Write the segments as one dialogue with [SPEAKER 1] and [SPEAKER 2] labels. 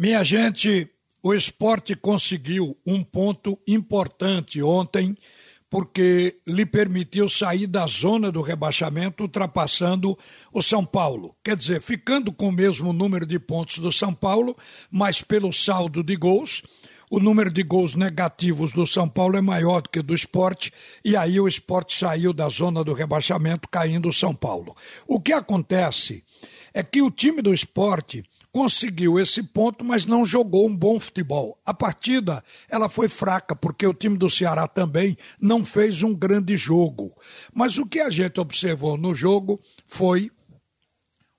[SPEAKER 1] Minha gente, o esporte conseguiu um ponto importante ontem, porque lhe permitiu sair da zona do rebaixamento, ultrapassando o São Paulo. Quer dizer, ficando com o mesmo número de pontos do São Paulo, mas pelo saldo de gols. O número de gols negativos do São Paulo é maior do que do esporte, e aí o esporte saiu da zona do rebaixamento, caindo o São Paulo. O que acontece é que o time do esporte conseguiu esse ponto, mas não jogou um bom futebol. A partida ela foi fraca porque o time do Ceará também não fez um grande jogo. Mas o que a gente observou no jogo foi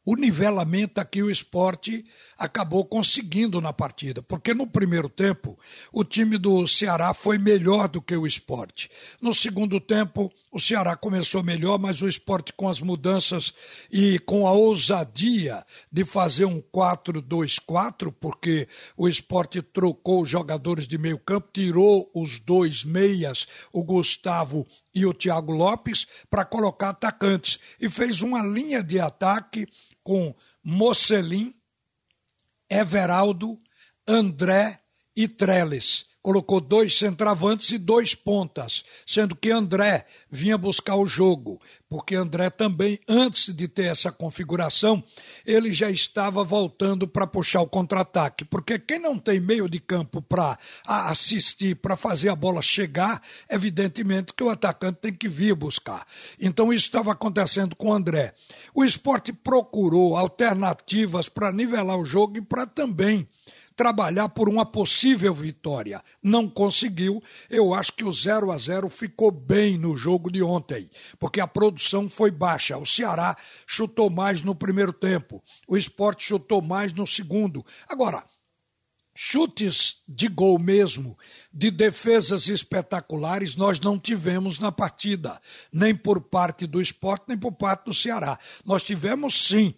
[SPEAKER 1] o nivelamento que o esporte acabou conseguindo na partida, porque no primeiro tempo o time do Ceará foi melhor do que o esporte. No segundo tempo, o Ceará começou melhor, mas o esporte, com as mudanças e com a ousadia de fazer um 4-2-4, porque o esporte trocou os jogadores de meio campo, tirou os dois meias, o Gustavo e o Thiago Lopes, para colocar atacantes, e fez uma linha de ataque com Mocelin, Everaldo, André e Trellis colocou dois centravantes e dois pontas, sendo que André vinha buscar o jogo, porque André também, antes de ter essa configuração, ele já estava voltando para puxar o contra-ataque, porque quem não tem meio de campo para assistir, para fazer a bola chegar, evidentemente que o atacante tem que vir buscar. Então isso estava acontecendo com André. O esporte procurou alternativas para nivelar o jogo e para também trabalhar por uma possível vitória. Não conseguiu. Eu acho que o 0 a 0 ficou bem no jogo de ontem, porque a produção foi baixa. O Ceará chutou mais no primeiro tempo, o esporte chutou mais no segundo. Agora, chutes de gol mesmo, de defesas espetaculares, nós não tivemos na partida, nem por parte do esporte, nem por parte do Ceará. Nós tivemos sim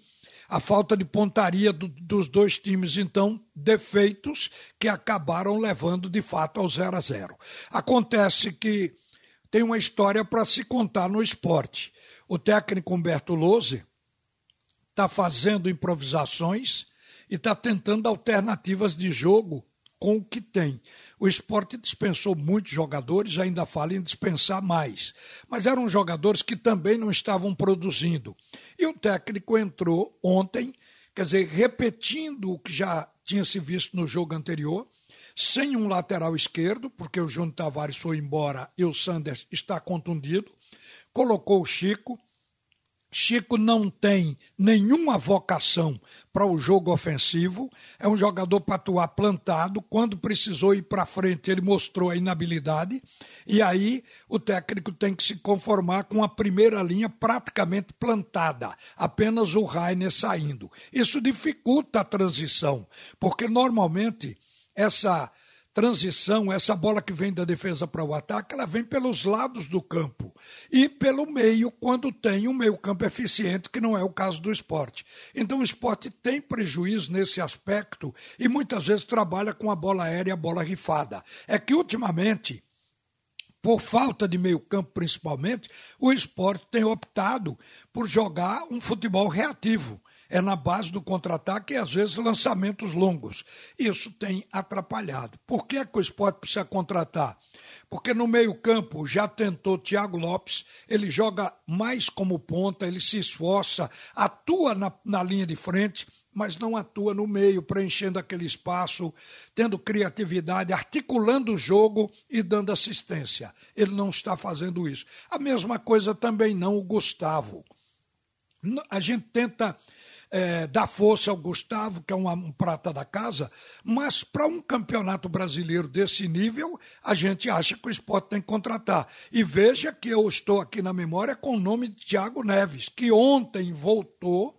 [SPEAKER 1] a falta de pontaria do, dos dois times, então, defeitos que acabaram levando de fato ao 0 a 0. Acontece que tem uma história para se contar no esporte. O técnico Humberto Lose está fazendo improvisações e está tentando alternativas de jogo com o que tem. O esporte dispensou muitos jogadores, ainda fala em dispensar mais. Mas eram jogadores que também não estavam produzindo. E o técnico entrou ontem, quer dizer, repetindo o que já tinha se visto no jogo anterior, sem um lateral esquerdo, porque o Júnior Tavares foi embora e o Sanders está contundido. Colocou o Chico Chico não tem nenhuma vocação para o jogo ofensivo, é um jogador para atuar plantado. Quando precisou ir para frente, ele mostrou a inabilidade, e aí o técnico tem que se conformar com a primeira linha praticamente plantada, apenas o Rainer saindo. Isso dificulta a transição, porque normalmente essa transição, essa bola que vem da defesa para o ataque, ela vem pelos lados do campo e pelo meio, quando tem um meio-campo eficiente, que não é o caso do esporte. Então o esporte tem prejuízo nesse aspecto e muitas vezes trabalha com a bola aérea e a bola rifada. É que ultimamente por falta de meio-campo principalmente, o esporte tem optado por jogar um futebol reativo é na base do contra-ataque e às vezes lançamentos longos. Isso tem atrapalhado. Por que, é que o esporte precisa contratar? Porque no meio-campo já tentou Thiago Lopes, ele joga mais como ponta, ele se esforça, atua na, na linha de frente mas não atua no meio, preenchendo aquele espaço, tendo criatividade, articulando o jogo e dando assistência. Ele não está fazendo isso. A mesma coisa também não o Gustavo. A gente tenta é, dar força ao Gustavo, que é um, um prata da casa, mas para um campeonato brasileiro desse nível, a gente acha que o esporte tem que contratar. E veja que eu estou aqui na memória com o nome de Thiago Neves, que ontem voltou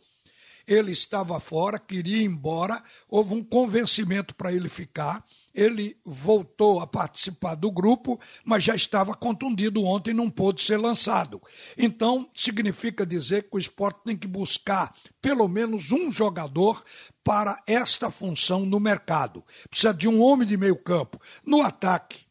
[SPEAKER 1] ele estava fora, queria ir embora, houve um convencimento para ele ficar. Ele voltou a participar do grupo, mas já estava contundido ontem, não pôde ser lançado. Então, significa dizer que o esporte tem que buscar pelo menos um jogador para esta função no mercado. Precisa de um homem de meio campo. No ataque,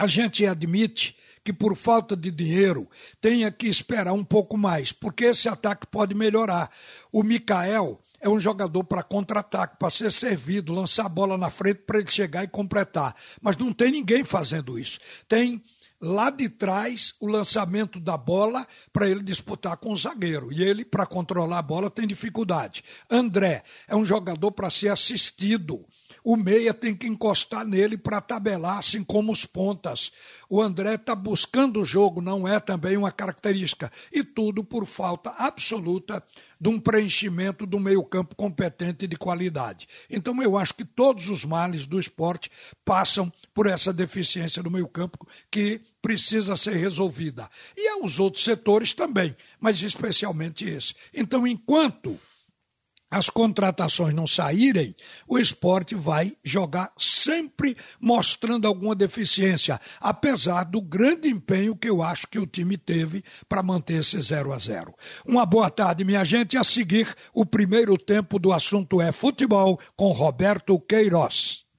[SPEAKER 1] a gente admite que por falta de dinheiro tenha que esperar um pouco mais, porque esse ataque pode melhorar. O Mikael é um jogador para contra-ataque, para ser servido, lançar a bola na frente para ele chegar e completar. Mas não tem ninguém fazendo isso. Tem lá de trás o lançamento da bola para ele disputar com o zagueiro. E ele, para controlar a bola, tem dificuldade. André é um jogador para ser assistido o meia tem que encostar nele para tabelar, assim como os pontas. O André está buscando o jogo, não é também uma característica. E tudo por falta absoluta de um preenchimento do meio-campo competente e de qualidade. Então eu acho que todos os males do esporte passam por essa deficiência do meio-campo que precisa ser resolvida. E aos outros setores também, mas especialmente esse. Então, enquanto as contratações não saírem, o esporte vai jogar sempre mostrando alguma deficiência, apesar do grande empenho que eu acho que o time teve para manter esse 0 a 0. Uma boa tarde, minha gente. A seguir, o primeiro tempo do assunto é futebol com Roberto Queiroz.